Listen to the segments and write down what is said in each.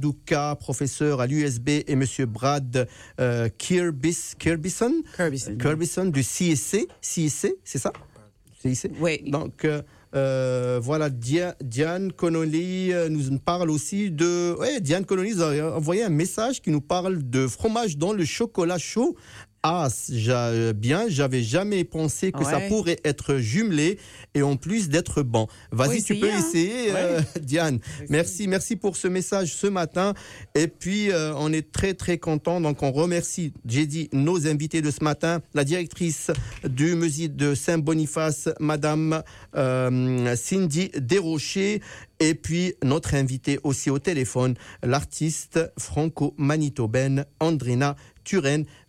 Duka, professeur à l'USB, et Monsieur Brad euh, Kirbis, Kirbison, Kirbison. Kirbison du CSC, CSC, c'est ça? CSC Oui. Donc, euh, euh, voilà, Dia- Diane Connolly euh, nous parle aussi de. Ouais, Diane Connolly nous a envoyé un message qui nous parle de fromage dans le chocolat chaud. Ah, j'a- bien, j'avais jamais pensé que ça pourrait être jumelé et en plus d'être bon. Vas-y, tu peux essayer, essayer, hein. euh, Diane. Merci, merci pour ce message ce matin. Et puis, euh, on est très, très content. Donc, on remercie, j'ai dit, nos invités de ce matin, la directrice du musée de Saint-Boniface, Madame euh, Cindy Desrochers, et puis notre invité aussi au téléphone, l'artiste franco-manitobaine Andrina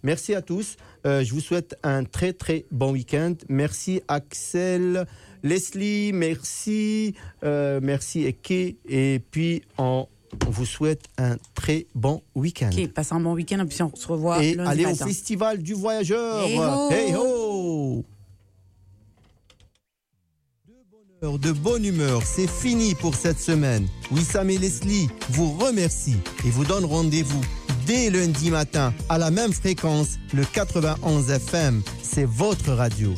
Merci à tous. Euh, je vous souhaite un très, très bon week-end. Merci Axel. Leslie, merci, euh, merci Eke, et puis on, on vous souhaite un très bon week-end. Ok, passe un bon week-end et puis on se revoit Et allez au festival du voyageur. Hey ho Hey de bonne humeur, c'est fini pour cette semaine. Wissam et Leslie vous remercient et vous donnent rendez-vous dès lundi matin à la même fréquence, le 91 FM. C'est votre radio.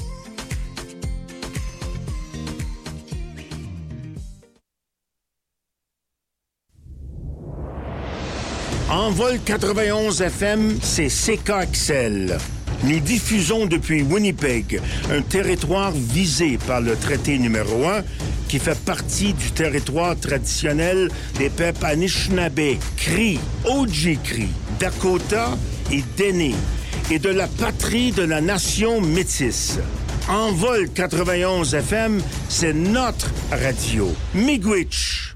En vol 91 FM, c'est CKXL. Nous diffusons depuis Winnipeg, un territoire visé par le traité numéro 1 qui fait partie du territoire traditionnel des peuples Anishinaabe, Cri, Ojibwe, Dakota et Dene, et de la patrie de la nation métisse. En vol 91 FM, c'est notre radio. Miigwech.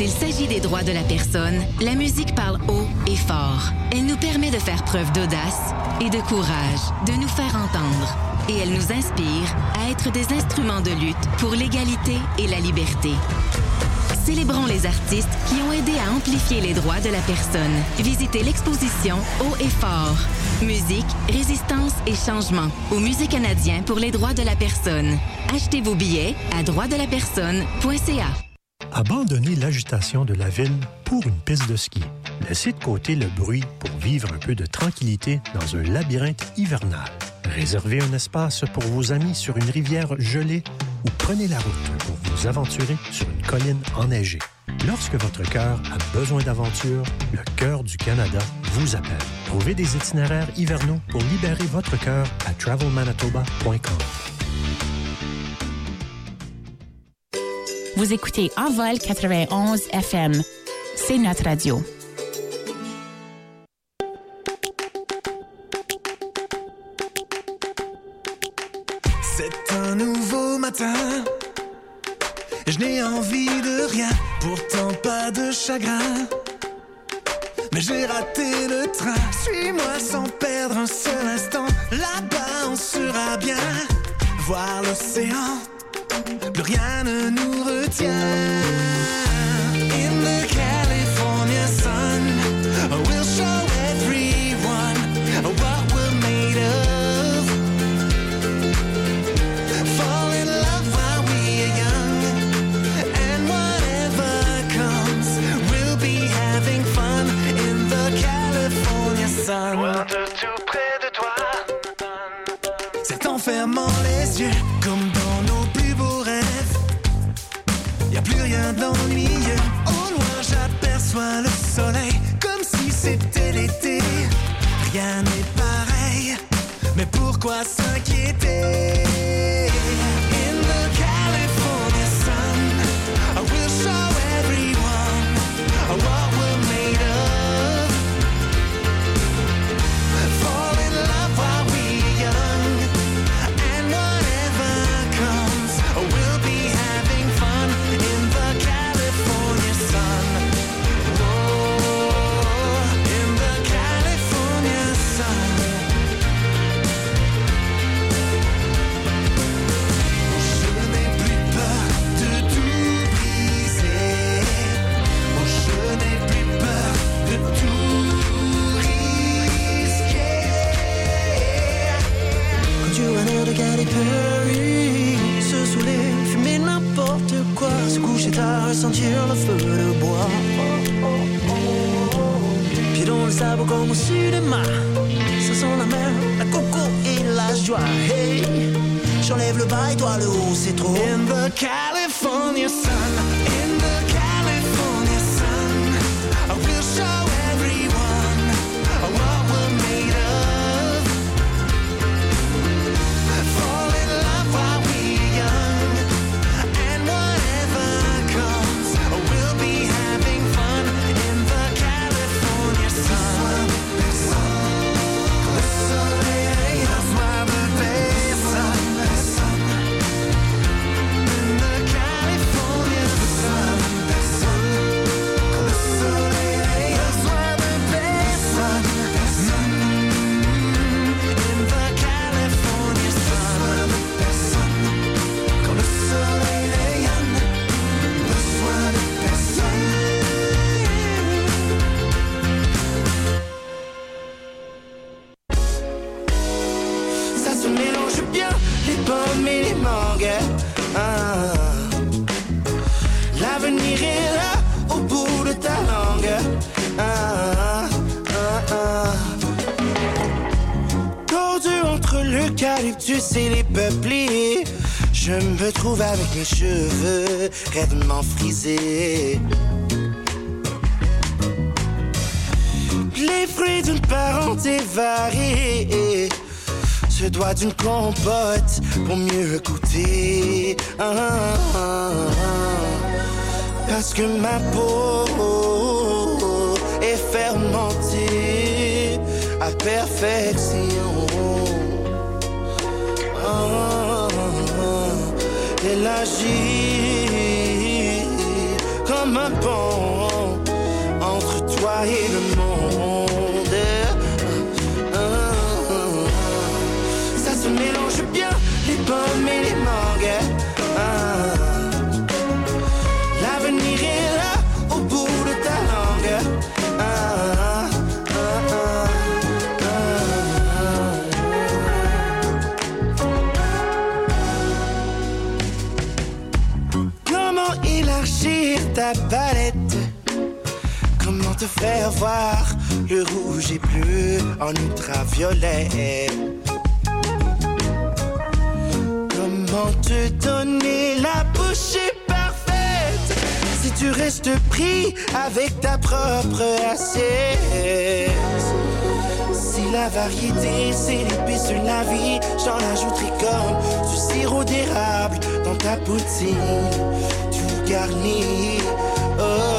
Quand il s'agit des droits de la personne, la musique parle haut et fort. Elle nous permet de faire preuve d'audace et de courage, de nous faire entendre. Et elle nous inspire à être des instruments de lutte pour l'égalité et la liberté. Célébrons les artistes qui ont aidé à amplifier les droits de la personne. Visitez l'exposition Haut et fort. Musique, résistance et changement au Musée canadien pour les droits de la personne. Achetez vos billets à droitsdelapersonne.ca. Abandonnez l'agitation de la ville pour une piste de ski. Laissez de côté le bruit pour vivre un peu de tranquillité dans un labyrinthe hivernal. Réservez un espace pour vos amis sur une rivière gelée ou prenez la route pour vous aventurer sur une colline enneigée. Lorsque votre cœur a besoin d'aventure, le cœur du Canada vous appelle. Trouvez des itinéraires hivernaux pour libérer votre cœur à travelmanitoba.com. Vous écoutez Envol 91 FM. C'est notre radio. C'est un nouveau matin. Je n'ai envie de rien, pourtant pas de chagrin. Mais j'ai raté le train. Suis-moi sans perdre un seul instant. Là-bas, on sera bien. Voir l'océan, plus rien ne nous retient. In the California sun, pourquoi s'inquiéter? c'est à ressentir le feu de bois. Pieds dans le sable comme au cinéma. Ça sent la mer, la coco et la joie. Hey, j'enlève le bas et toi le haut, c'est trop. In the California sun. frisé. Les fruits d'une parenté variée se doit d'une compote pour mieux goûter. Ah, ah, ah, Parce que ma peau est fermentée à perfection. Et entre toi et le le rouge et bleu en ultraviolet. Comment te donner la bouchée parfaite si tu restes pris avec ta propre assiette? Si la variété, c'est l'épice de la vie, j'en ajouterai comme du sirop d'érable dans ta poutine, tout garni. Oh.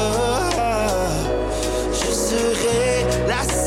yeah, that's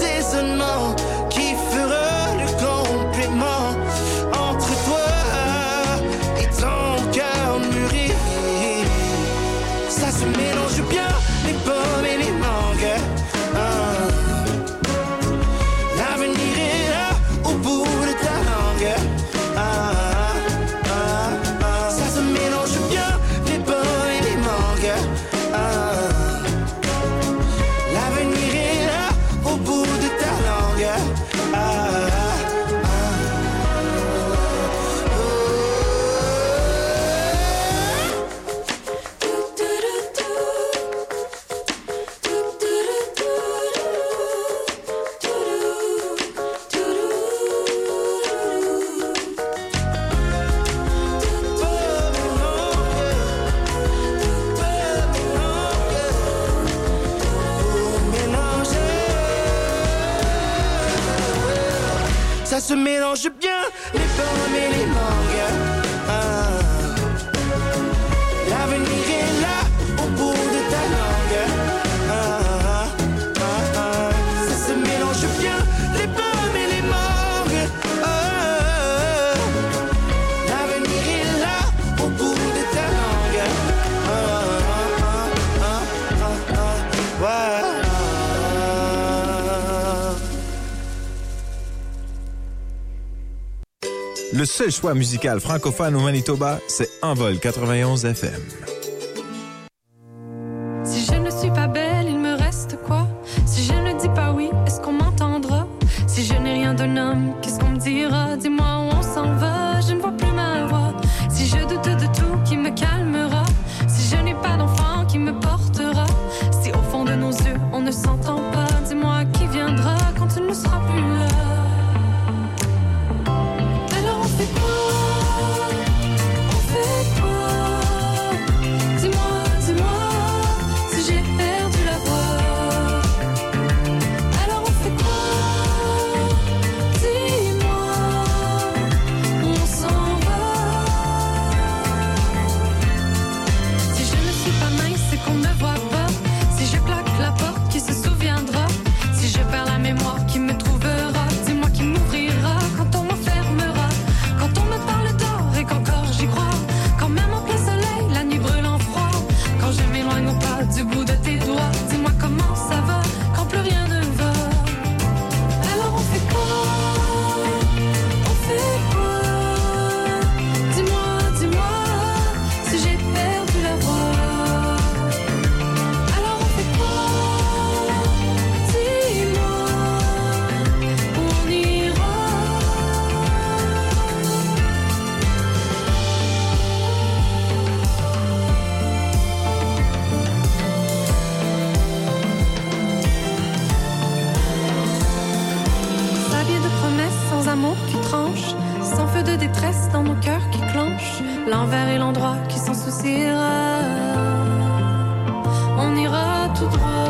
le seul choix musical francophone au Manitoba, c'est Envol 91 FM. qui tranche, sans feu de détresse dans nos cœurs qui clenchent, l'envers et l'endroit qui s'en souciera. On ira tout droit.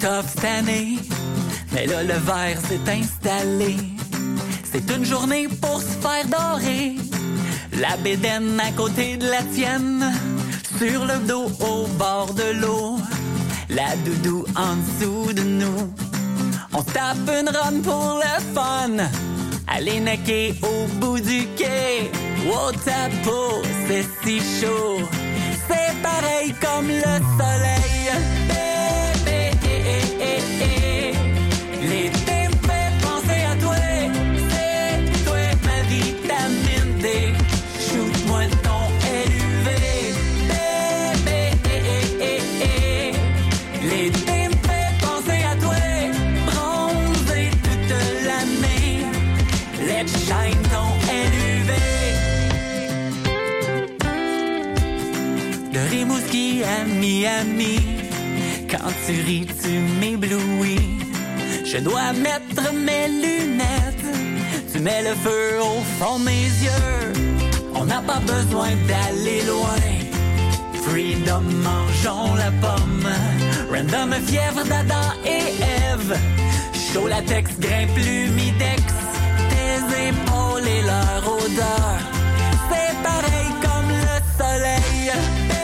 Tough cette année. Mais là, le verre s'est installé. C'est une journée pour se faire dorer. La bédaine à côté de la tienne. Sur le dos au bord de l'eau. La doudou en dessous de nous. On tape une run pour le fun. Aller necker au bout du quai. Wow, ta peau, c'est si chaud. C'est pareil comme le soleil. Tu m'éblouis. Je dois mettre mes lunettes, tu mets le feu au fond de mes yeux. On n'a pas besoin d'aller loin. Freedom, mangeons la pomme. Random, fièvre d'Adam et Ève. Chaud latex, grimpe l'humidex. Tes épaules et leur odeur. C'est pareil comme le soleil.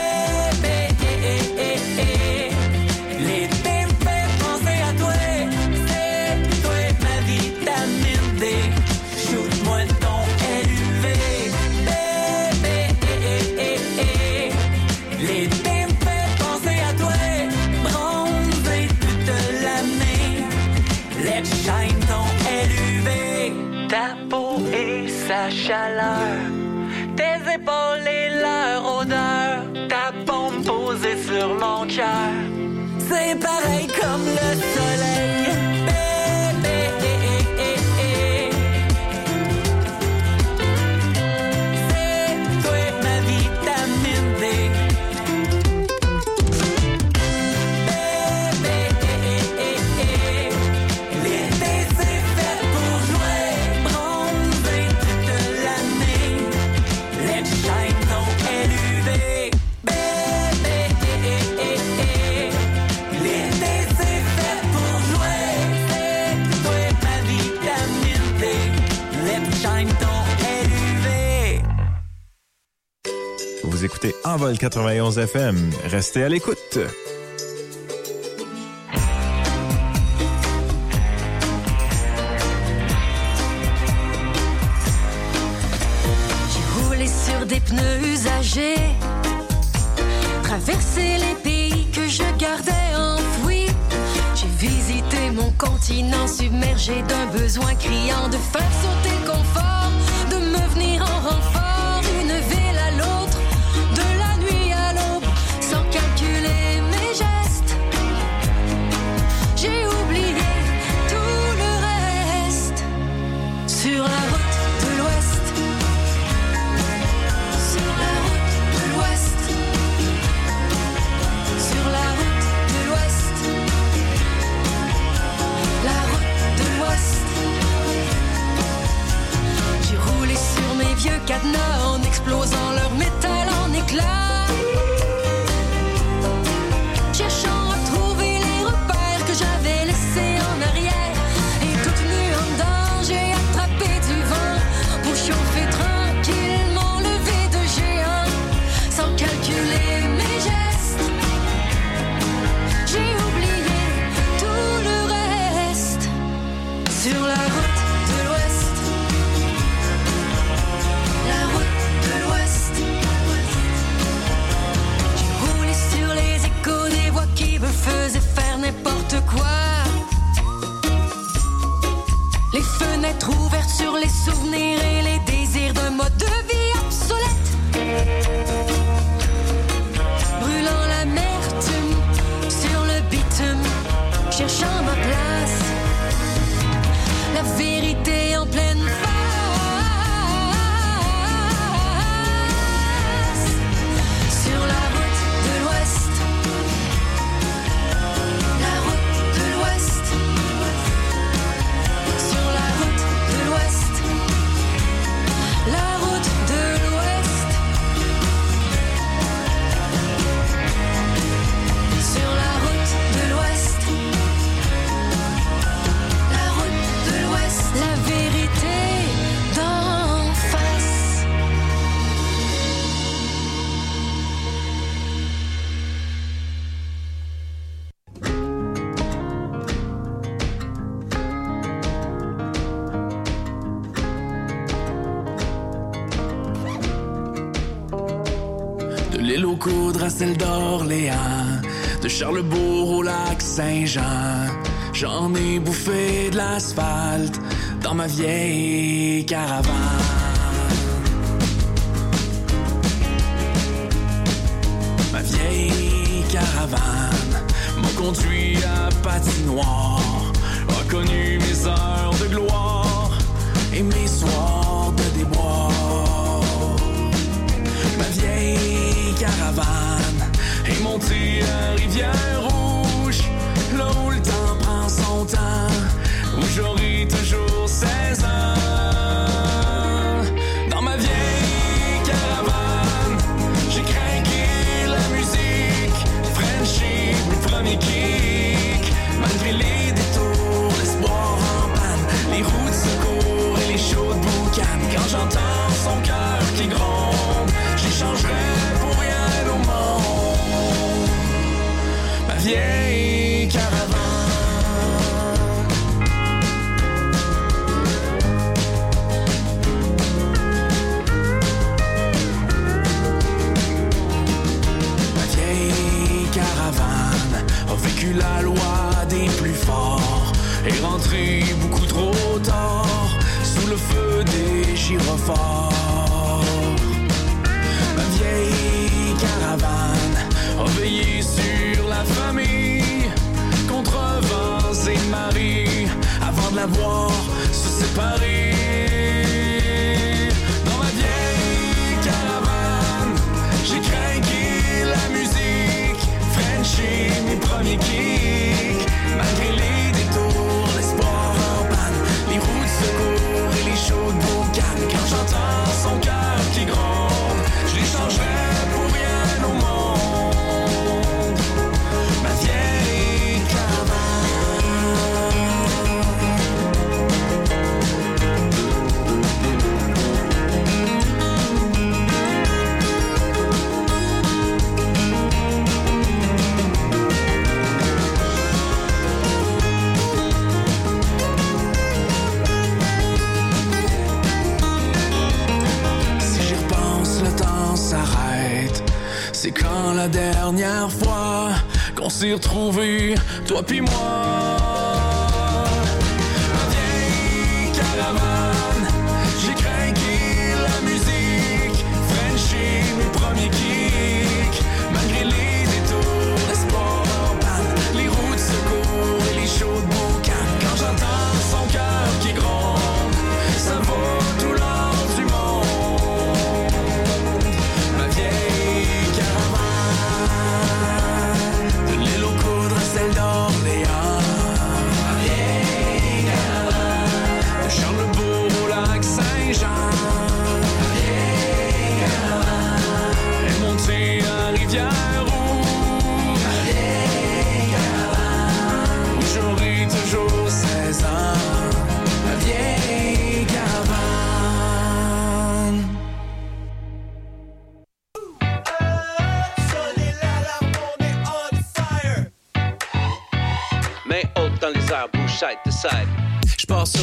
Envol 91 FM. Restez à l'écoute. J'ai roulé sur des pneus usagés, traversé les pays que je gardais enfouis. J'ai visité mon continent submergé d'un besoin criant de faire vieille caravane. J'entends son cœur qui gronde, j'échangerai pour rien au monde. Ma vieille Ma vieille caravane a sur la famille contre vents et marées avant de la voir se séparer. Dans ma vieille caravane, j'ai craqué la musique, Frenchie, mes premiers kicks, boucanes. Quand j'entends son cœur qui gronde, je l'échangerai la dernière fois qu'on s'est retrouvés, toi puis moi.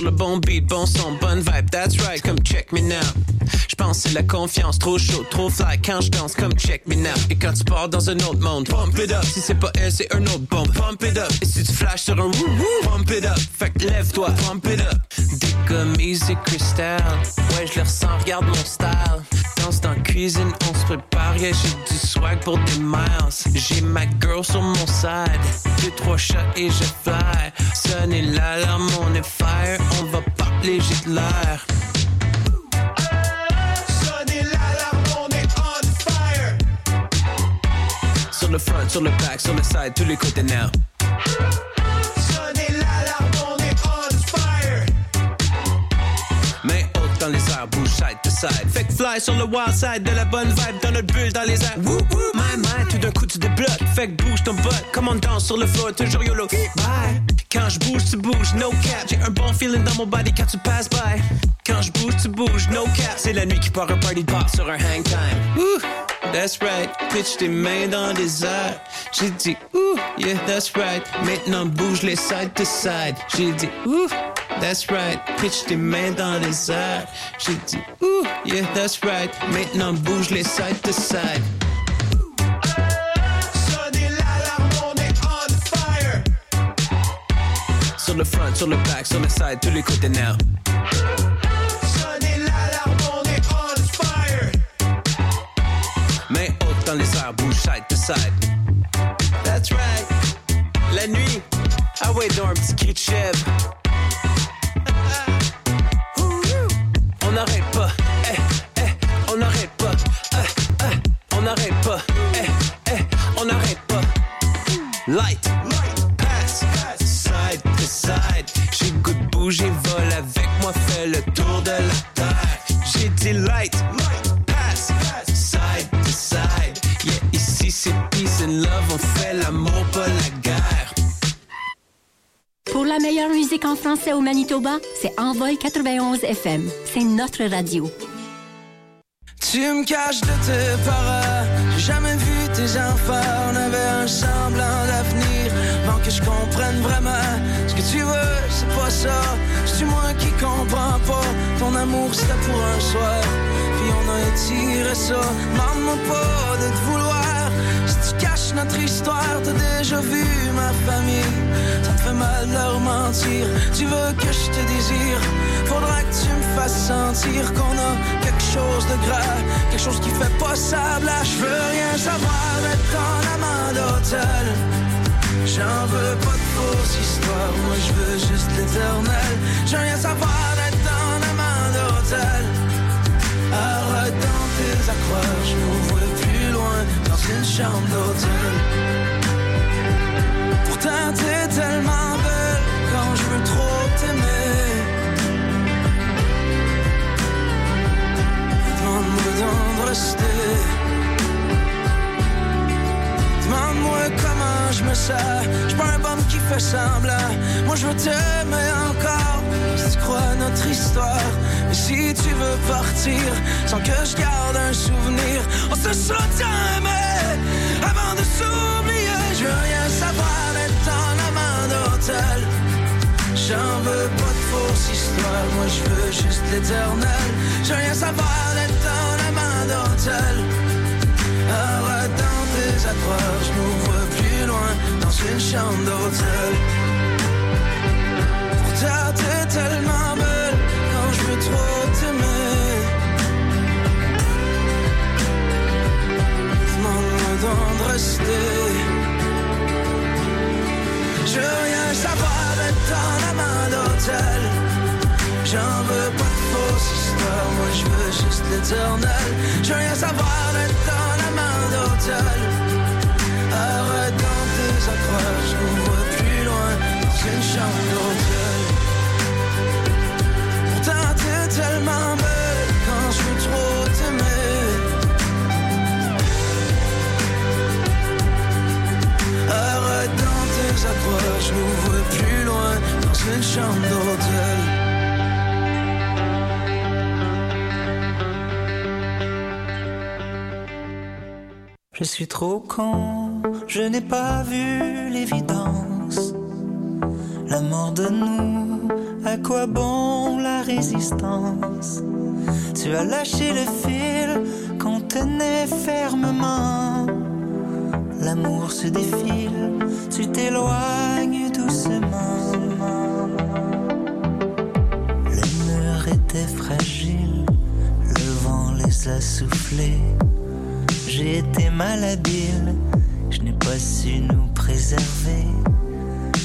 Le bon beat, bon son, bonne vibe, that's right, comme check me now. J'pense c'est la confiance, trop chaud, trop fly quand j'danse, comme check me now. Et quand tu pars dans un autre monde, pump it up. Si c'est pas elle, c'est un autre bon, pump it up. Et si tu flashes sur un woo pump it up. Fait que lève-toi, pump it up. Des commis et cristal, ouais, je les ressens, regarde mon style. Cuisine, on se prépare, yeah, j'ai du swag pour des miles. J'ai ma girl sur mon side, deux, trois shots et je fly. Sonnez l'alarme, on est fire, on va parler, j'ai de l'air. Sur le front, sur le back, sur le side, tous les côtés now. Dans les airs, bouge side to side. Fait fly sur le wild side, de la bonne vibe dans notre bulle dans les airs. Woo woo, my my, tout d'un coup tu débloques. Fait que bouge ton butt, comme on danse sur le floor, toujours YOLO. Bye. Quand je bouge, tu bouges, no cap. J'ai un bon feeling dans mon body quand tu passes by. Quand je bouge, tu bouges, no cap. C'est la nuit qui part un party de bar sur un hang time. Ouh, that's right. Pitch tes mains dans les airs. J'ai dit, ouh, yeah, that's right. Maintenant bouge les side to side. J'ai dit, ouh, that's right. Pitch tes mains dans les airs. J'ai dit, ouh, yeah, that's right. Maintenant bouge les side to side. Sur le front, sur le back, sur le side, tous les côtés now. Sonnez l'alarme, on est on fire. Main haute dans les airs, bouge side to side. That's right. La nuit, ah ouais, donc un petit cri de chèvre. Light, pass, side to side. J'ai goût de bouger, vol avec moi, fais le tour de la terre. J'ai dit light, pass, side to side. Yeah, ici c'est peace and love, on fait l'amour, pas la guerre. Pour la meilleure musique en français au Manitoba, c'est Envol 91 FM. C'est notre radio. Tu me caches de tes j'ai jamais vu tes enfants, on avait un semblant d'avenir, avant que je comprenne vraiment ce que tu veux, c'est pas ça, c'est moi qui comprends pas, ton amour c'était pour un soir, puis on a étiré ça, demande-moi pas de te vouloir, si tu caches notre histoire, t'as déjà vu ma famille, ça me fait mal de leur mentir, tu veux que je te désire, faudra que tu me fasses sentir qu'on a quelque chose de grave, quelque chose qui fait pas sable. Je veux J'en veux pas de fausses histoires, moi je veux juste l'éternel. Veux rien savoir d'être en amant d'hôtel. Arrête dans tes accroches, je vois plus loin dans une chambre d'hôtel. Pourtant t'es tellement belle quand je veux trop t'aimer. Demande-moi d'en rester. Je me sens. Je pas un bum qui fait semblant. Moi je veux t'aimer encore. Si tu crois notre histoire. Mais si tu veux partir sans que je garde un souvenir, on se sera aimé avant de s'oublier. Je veux rien savoir d'être en amant d'hôtel. J'en veux pas de fausses histoires, moi je veux juste l'éternel. Je veux rien savoir d'être en amant d'hôtel. Arrête dans tes accroches, je vois loin dans une chambre d'hôtel. Pourtant t'es tellement belle quand je veux trop t'aimer. Demande-moi d'en rester. Je veux rien savoir d'être en amant d'hôtel. J'en veux pas de fausses histoires, moi je veux juste l'éternel. Je veux rien savoir d'être en amant d'hôtel. Arrête dans tes accroches, vois plus loin dans une chambre d'hôtel. Pourtant t'es tellement belle quand je veux trop t'aimer. Arrête dans tes accroches, vois plus loin dans une chambre d'hôtel. Je suis trop con, je n'ai pas vu l'évidence. La mort de nous, à quoi bon la résistance? Tu as lâché le fil qu'on tenait fermement. L'amour se défile, tu t'éloignes doucement. Les murs étaient fragiles, le vent les a soufflés. J'ai été malhabile, n'ai pas su nous préserver.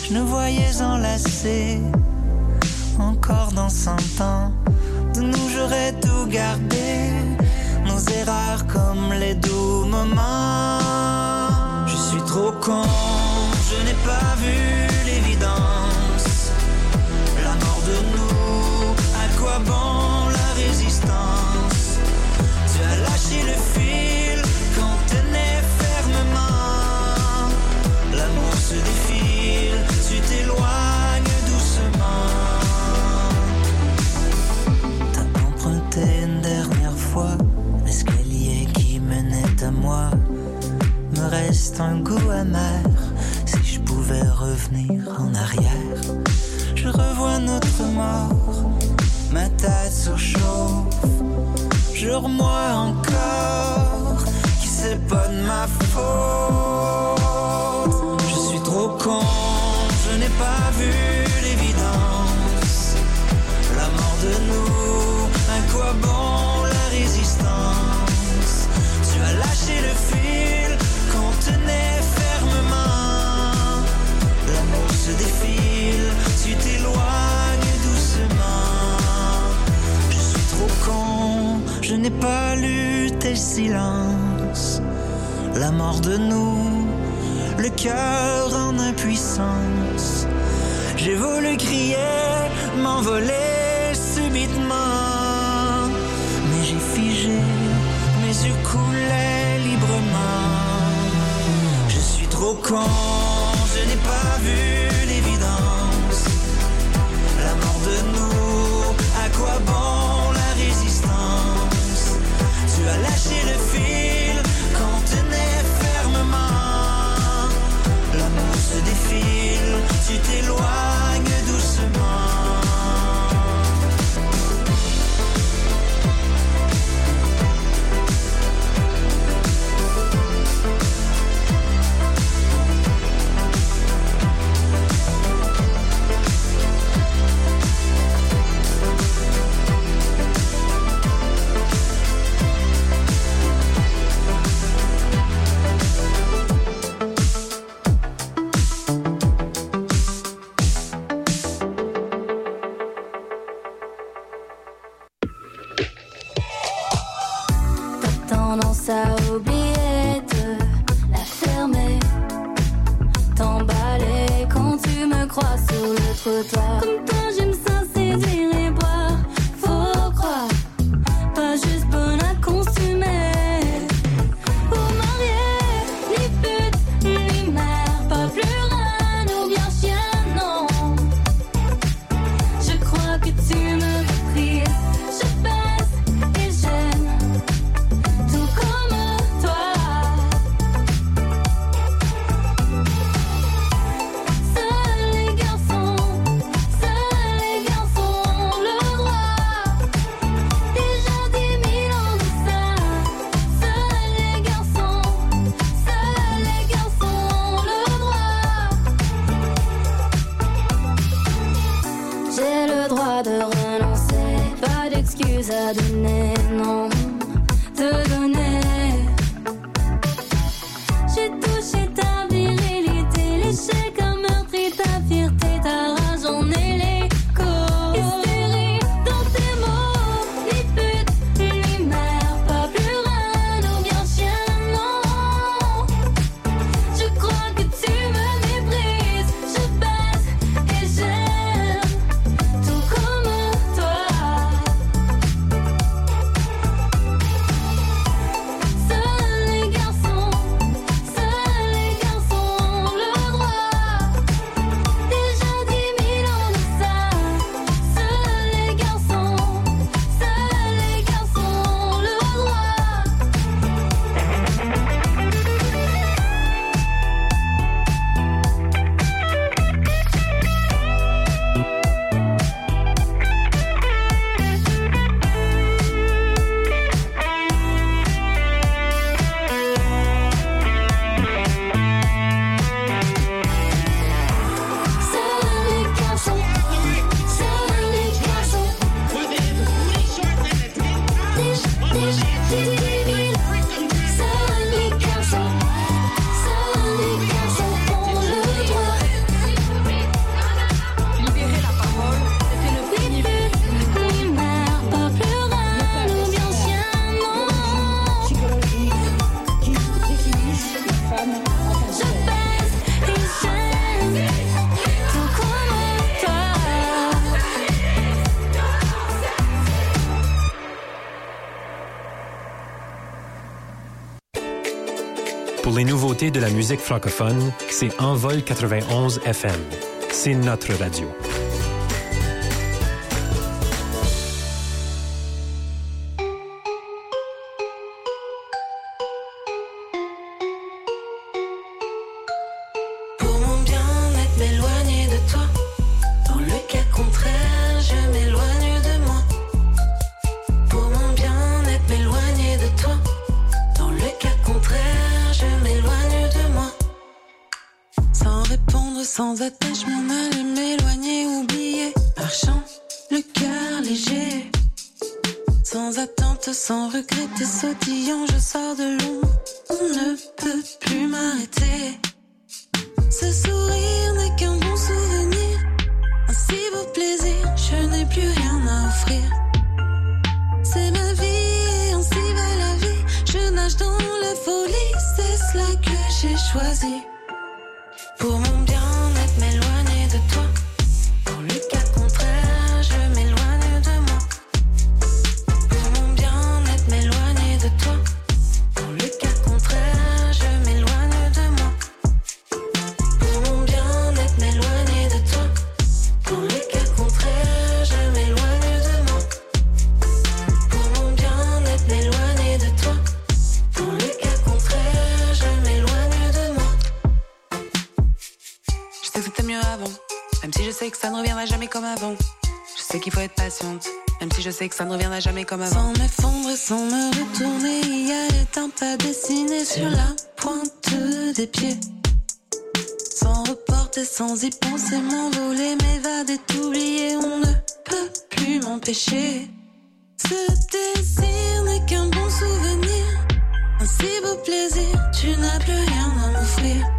Je nous voyais enlacés, encore dans cent ans. De nous j'aurais tout gardé, nos erreurs comme les doux moments. Je suis trop con, reste un goût amer si je pouvais revenir en arrière. Je revois notre mort, ma tête surchauffe. Jure-moi encore que c'est pas de ma faute. Je suis trop con, je n'ai pas vu s'envoler subitement. Mais j'ai figé, mes yeux coulaient librement. Je suis trop con. de la musique francophone, c'est Envol 91 FM. C'est notre radio. Je sais que ça ne reviendra jamais comme avant. Je sais qu'il faut être patiente, même si je sais que ça ne reviendra jamais comme avant. Sans m'effondrer, sans me retourner, il y a les pas dessinés sur la pointe des pieds. Sans reporter, sans y penser, m'envoler, m'évader, t'oublier, on ne peut plus m'empêcher. Ce désir n'est qu'un bon souvenir, un si beau plaisir, tu n'as plus rien à m'offrir.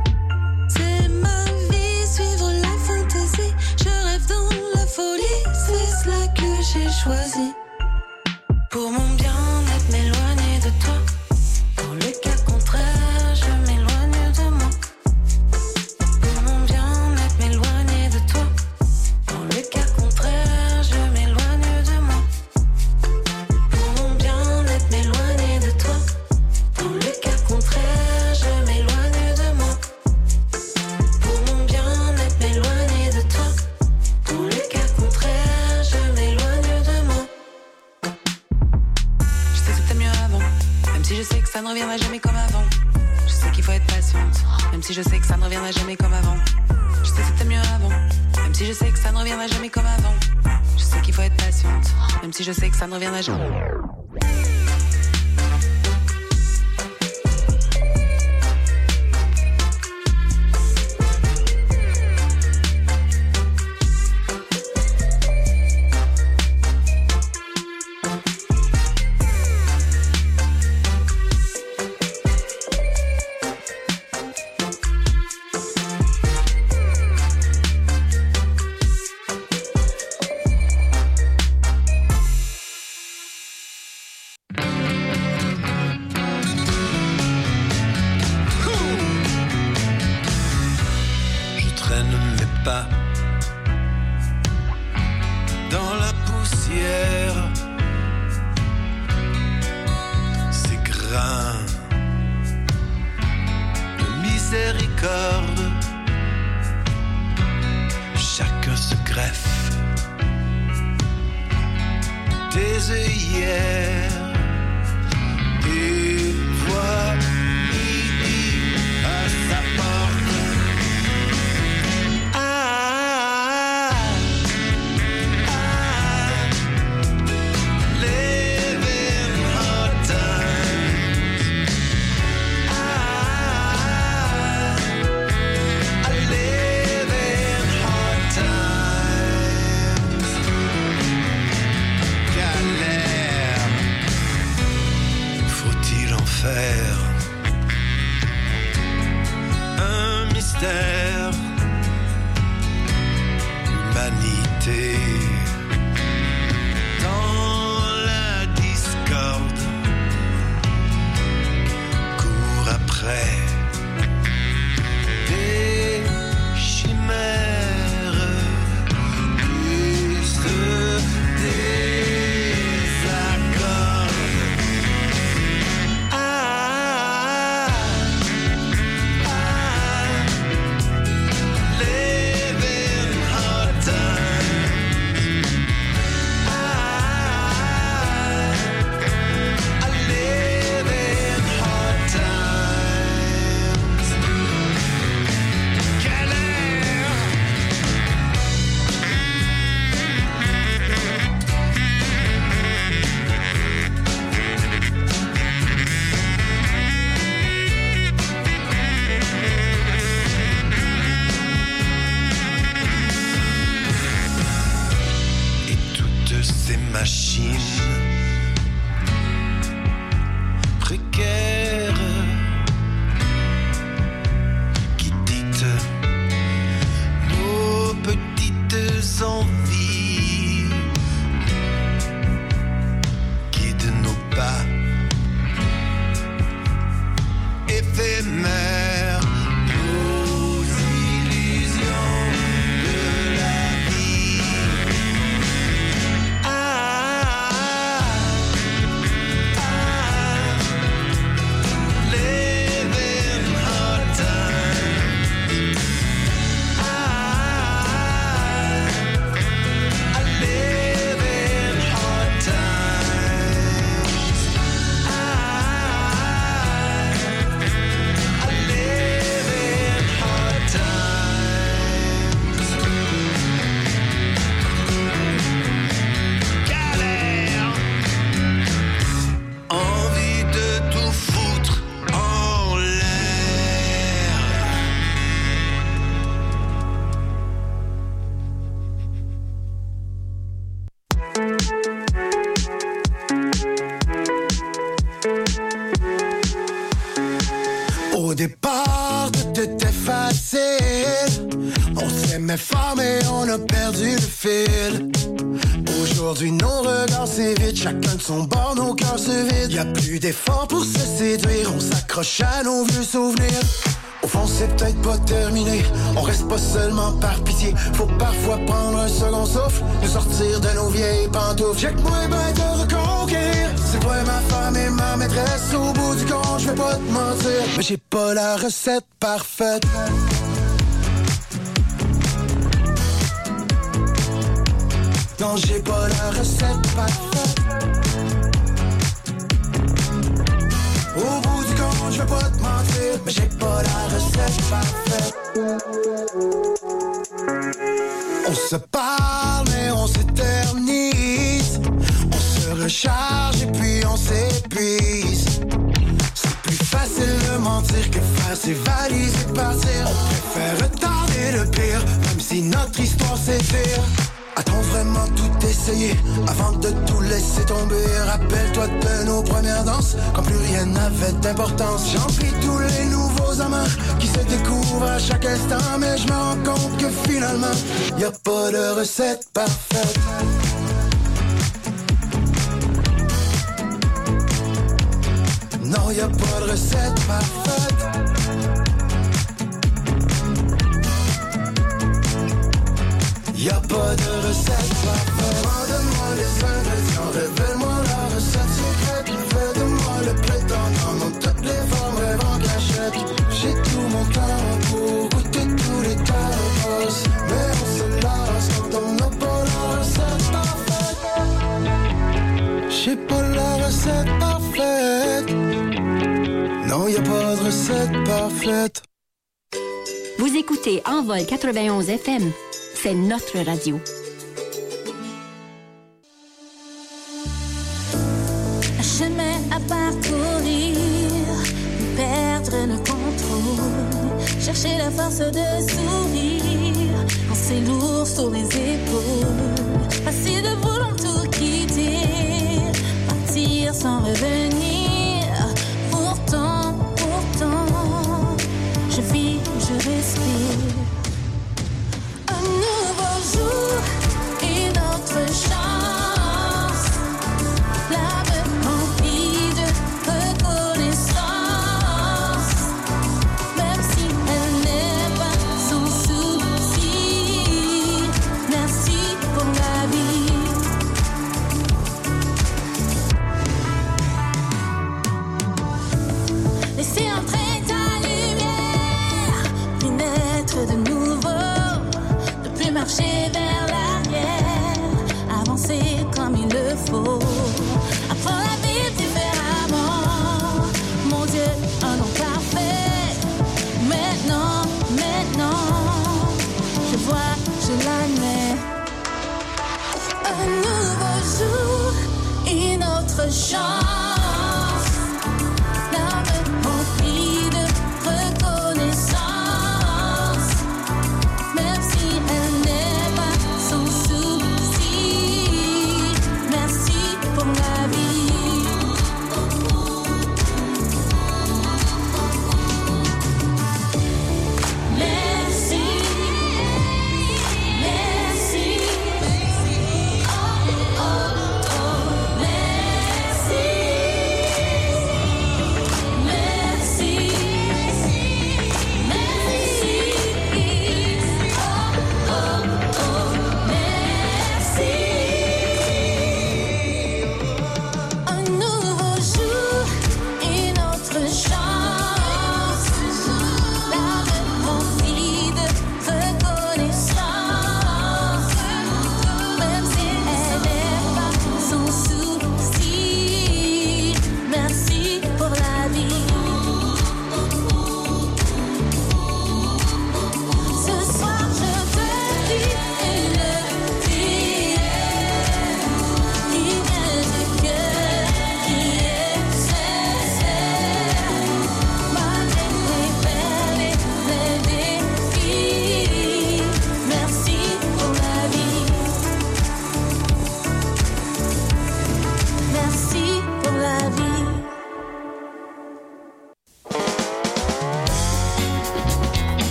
J'ai choisi. Ça ne reviendra jamais comme avant. Je sais qu'il faut être patiente, même si je sais que ça ne reviendra jamais comme avant. Je sais que c'était mieux avant, même si je sais que ça ne reviendra jamais comme avant. Je sais qu'il faut être patiente, même si je sais que ça ne reviendra jamais. Aujourd'hui, nos regards s'évitent, chacun de son bord, nos cœurs se vident. Y a plus d'efforts pour se séduire, on s'accroche à nos vieux souvenirs. Au fond, c'est peut-être pas terminé. On reste pas seulement par pitié. Faut parfois prendre un second souffle, nous sortir de nos vieilles pantoufles. Check moi ben te reconquérir. C'est toi ma femme et ma maîtresse. Au bout du compte, je vais pas te mentir. Mais j'ai pas la recette parfaite. Non, j'ai pas la recette parfaite. Au bout du compte, je vais pas te mentir, mais j'ai pas la recette parfaite. On se parle, mais on s'éternise. On se recharge et puis on s'épuise. C'est plus facile de mentir que faire ses valises et partir. On préfère retarder le pire, même si notre histoire s'étire. A-t-on vraiment tout essayé avant de tout laisser tomber. Rappelle-toi de nos premières danses quand plus rien n'avait d'importance. J'en prie tous les nouveaux amants qui se découvrent à chaque instant Mais je me rends compte que finalement y a pas de recette parfaite. Non, y a pas de recette parfaite Y a pas de recette parfaite. Demande-moi les ingrédients, révèle-moi la recette secrète. Fais de moi le prétendant dans toutes les formes, rêve en cachette. J'ai tout mon temps pour goûter tous les tacos. Mais on se lasse quand on n'a pas la recette parfaite. J'ai pas la recette parfaite. Non, y a pas de recette parfaite. Vous écoutez Envol 91 FM. C'est notre radio. Un chemin à parcourir, perdre le contrôle, chercher la force de sourire quand lourd sur les épaules, passer de vouloir tout quitter, partir sans revenir. Et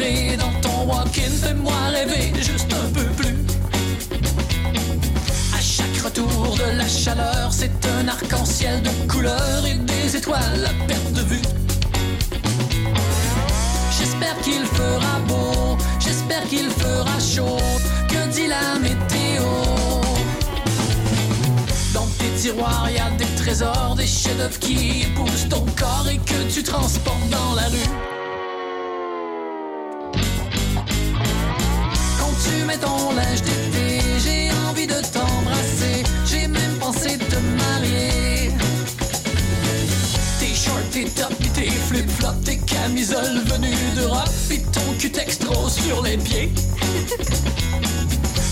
scheiden. Pensé te marier. Tes shorts, tes tops, pis tes flip-flops, tes camisoles venues d'Europe, et ton cutex trop sur les pieds.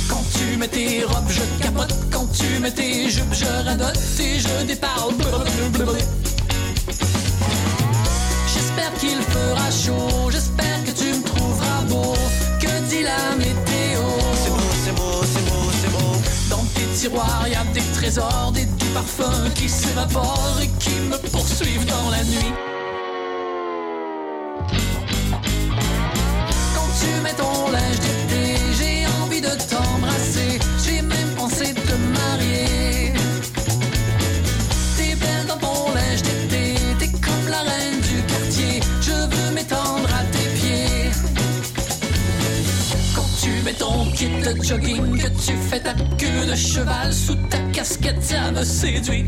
Quand tu mets tes robes, je capote. Quand tu mets tes jupes, je radote et je déparle. J'espère qu'il fera chaud, j'espère que tu me trouveras beau. Que dit la météo? Tiroirs, y a des trésors, des doux parfums qui s'évaporent et qui me poursuivent dans la nuit. Kit de jogging, que tu fais ta queue de cheval sous ta casquette, ça me séduit.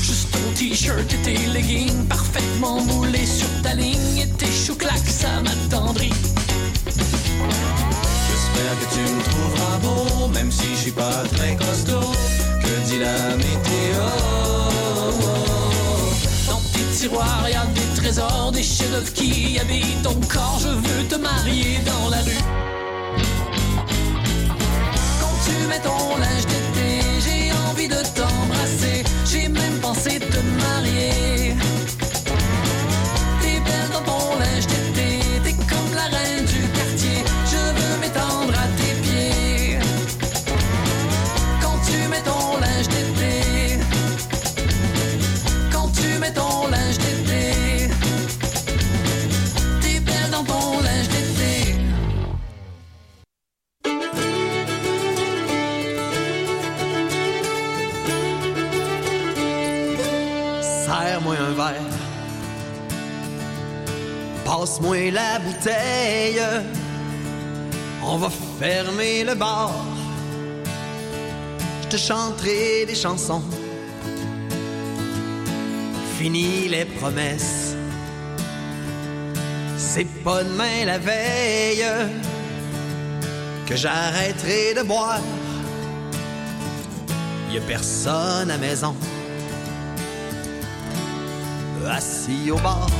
Juste ton t-shirt et tes leggings parfaitement moulés sur ta ligne et tes chouclacs, ça m'attendrit. J'espère que tu me trouveras beau, même si je suis pas très costaud. Que dit la météo? Dans tes tiroirs, y a des trésors, des chefs-d'œuvre qui habillent ton corps. Je veux te marier dans la rue. Ton linge d'été, j'ai envie de t'embrasser. La bouteille. On va fermer le bar. Je te chanterai des chansons. Fini les promesses. C'est pas demain la veille que j'arrêterai de boire. Y a personne à maison assis au bord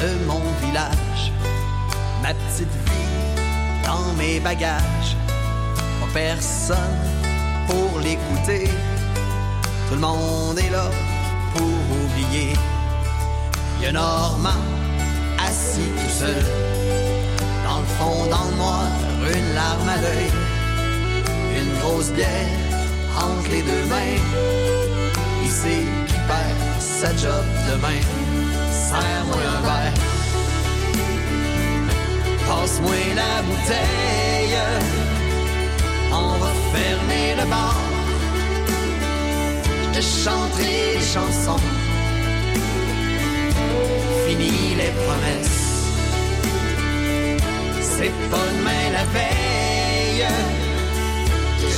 de mon village. Ma petite vie dans mes bagages. Pas personne pour l'écouter. Tout le monde est là pour oublier. Y a Normand assis tout seul. Dans le fond, dans le noir, une larme à l'œil. Une grosse bière entre les deux mains. Il sait qu'il perd sa job demain. Serre-moi un verre. Passe-moi la bouteille. On va fermer le bar. Je te chanterai des chansons. Fini les promesses. C'est pas demain la veille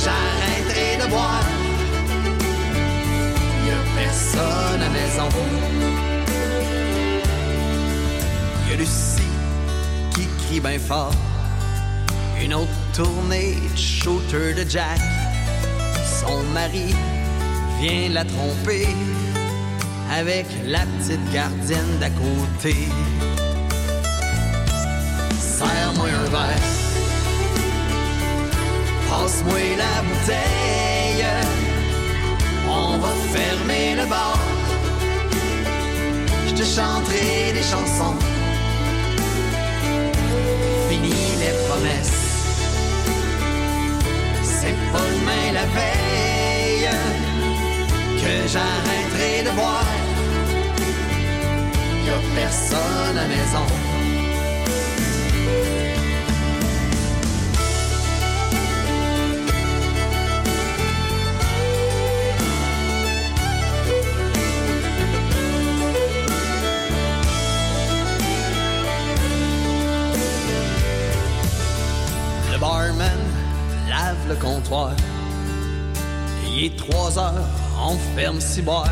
j'arrêterai de boire. Y a personne à maison. Lucie qui crie bien fort. Une autre tournée de shooter de Jack. Son mari vient la tromper avec la petite gardienne d'à côté. Serre-moi un verre. Passe-moi la bouteille. On va fermer le bar. Je te chanterai des chansons fini les promesses. C'est pas demain la veille que j'arrêterai de boire. Y'a personne à maison. le comptoir. Il est trois heures, on ferme six boires.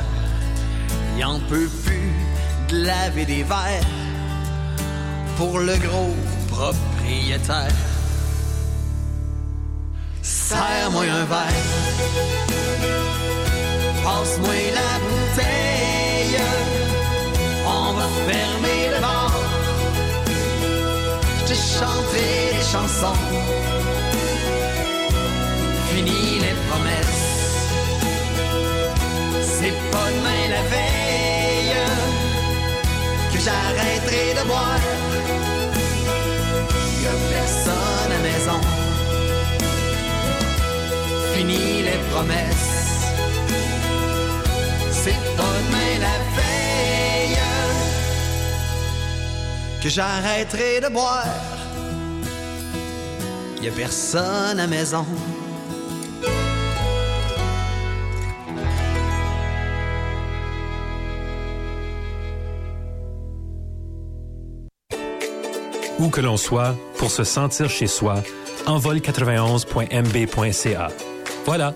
Il en peut plus de laver des verres pour le gros propriétaire. Serre-moi un verre, passe-moi la bouteille, on va fermer le bar, je te chanterai des chansons pas demain la veille que j'arrêterai de boire. Y a personne à maison. Fini les promesses. C'est pas demain la veille que j'arrêterai de boire. Y a personne à maison. Où que l'on soit, pour se sentir chez soi, envol91.mb.ca. Voilà,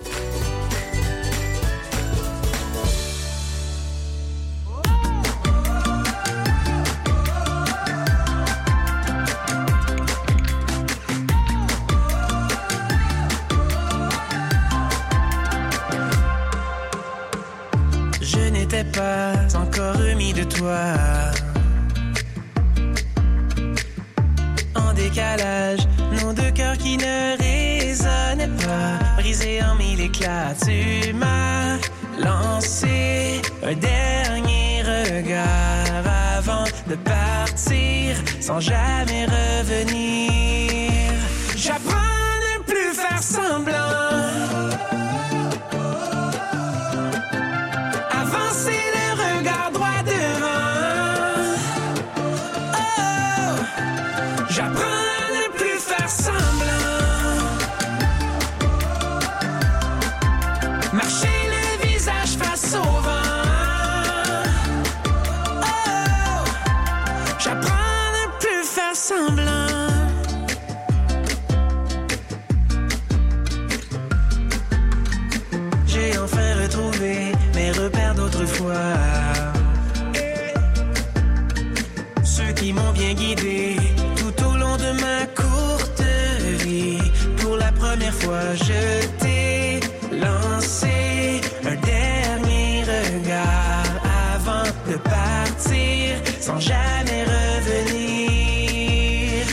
sans jamais revenir.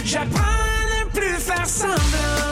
J'apprends à ne plus faire semblant.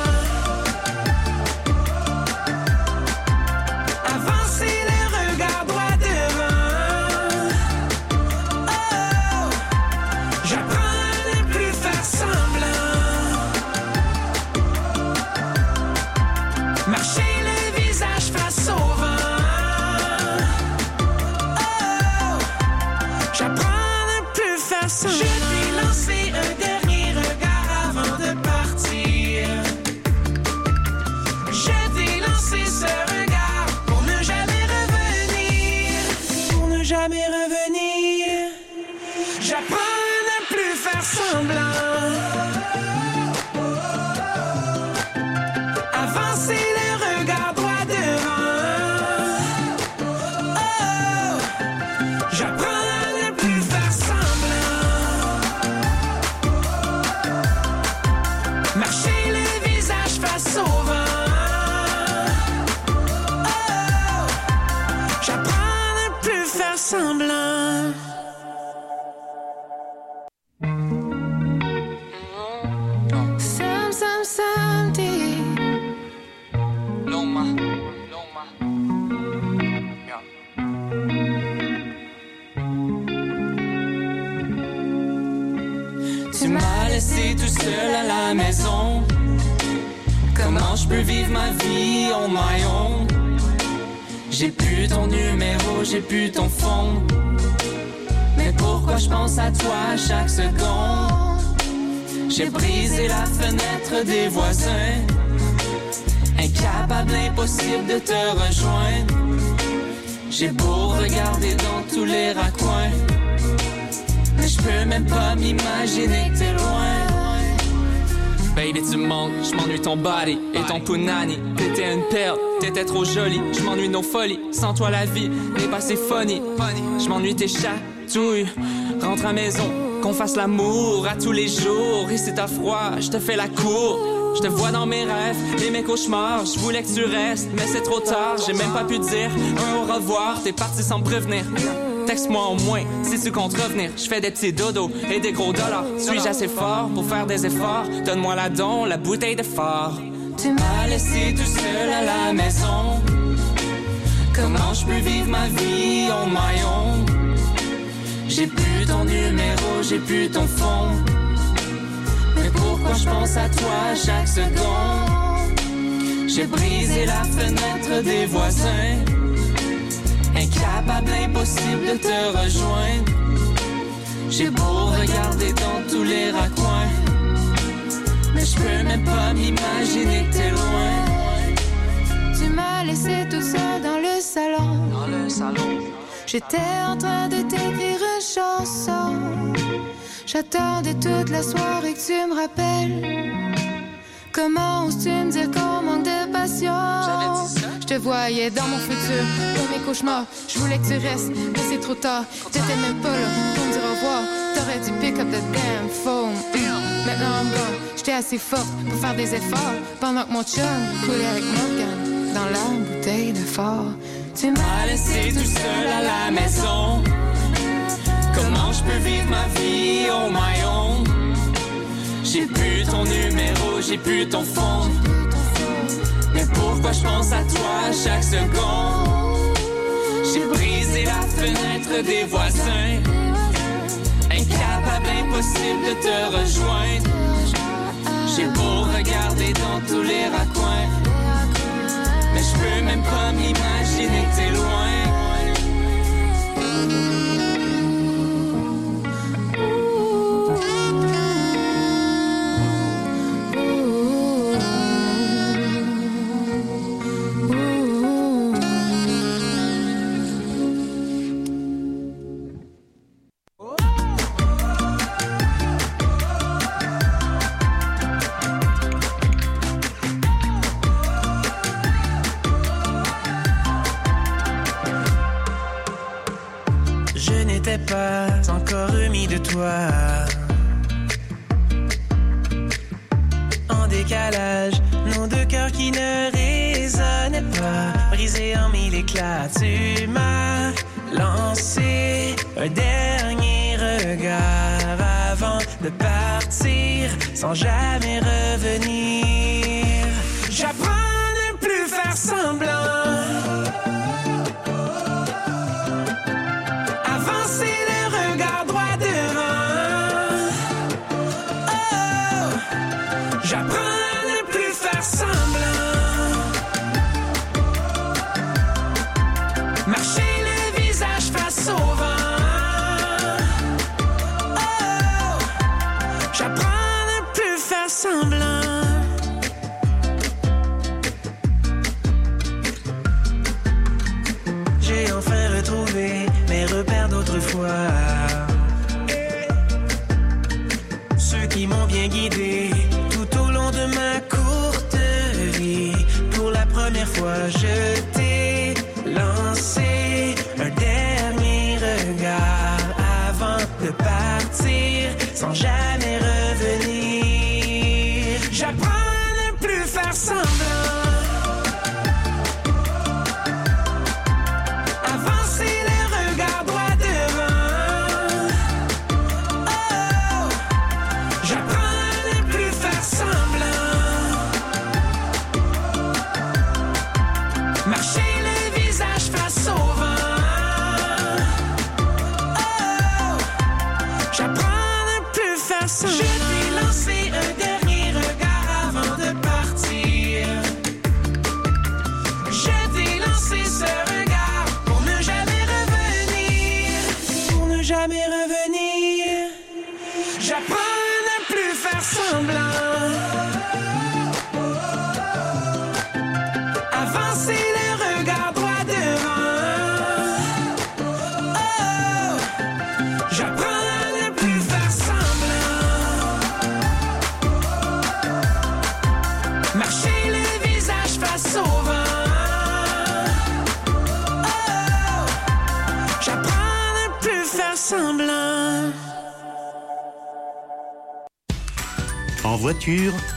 Impossible de te rejoindre. J'ai beau regarder dans tous les raccoins. Mais je peux même pas m'imaginer que t'es loin. Baby, tu manques, je m'ennuie ton body et ton punani. T'étais une perle, t'étais trop jolie. Je m'ennuie nos folies, sans toi la vie n'est pas si funny. Je m'ennuie tes chatouilles, rentre à maison, qu'on fasse l'amour à tous les jours. Et si t'as froid, je te fais la cour. Je te vois dans mes rêves et mes cauchemars. Je voulais que tu restes, mais c'est trop tard. J'ai même pas pu dire un au revoir. T'es parti sans prévenir. Texte-moi au moins si tu comptes revenir. Je fais des petits dodos et des gros dollars. Suis-je assez fort pour faire des efforts? Donne-moi la don, la bouteille de fort. Tu m'as laissé tout seul à la maison. Comment je peux vivre ma vie en maillon? J'ai plus ton numéro, j'ai plus ton fond. Pourquoi je pense à toi chaque seconde? J'ai brisé la fenêtre des voisins. Incapable, impossible de te rejoindre. J'ai beau regarder dans tous les raccoins. Mais je peux même pas m'imaginer que t'es loin. Tu m'as laissé tout seul dans le salon. Dans le salon. J'étais en train de t'écrire une chanson. J'attendais toute la soirée que tu me rappelles. Comment oses-tu me dire qu'on manque de passion? Je te voyais dans mon futur, dans mes cauchemars. Je voulais que tu restes, mais c'est trop tard. T'étais même pas là pour me dire au revoir. T'aurais dû pick up the damn phone. Maintenant, gone. J'étais assez forte pour faire des efforts. Pendant que mon chum coulait avec Morgan dans la bouteille de fort. Tu m'as laissé tout seul à la maison. Comment je peux vivre J'ai plus ton numéro, j'ai plus ton fond. Mais pourquoi je pense à toi chaque seconde? J'ai brisé la fenêtre des voisins. Incapable, impossible de te rejoindre. J'ai beau regarder dans tous les raccoins. Mais je peux même pas m'imaginer que t'es loin.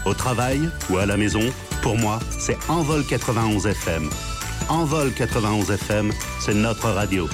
Au travail ou à la maison, pour moi, c'est Envol 91 FM. Envol 91 FM, c'est notre radio.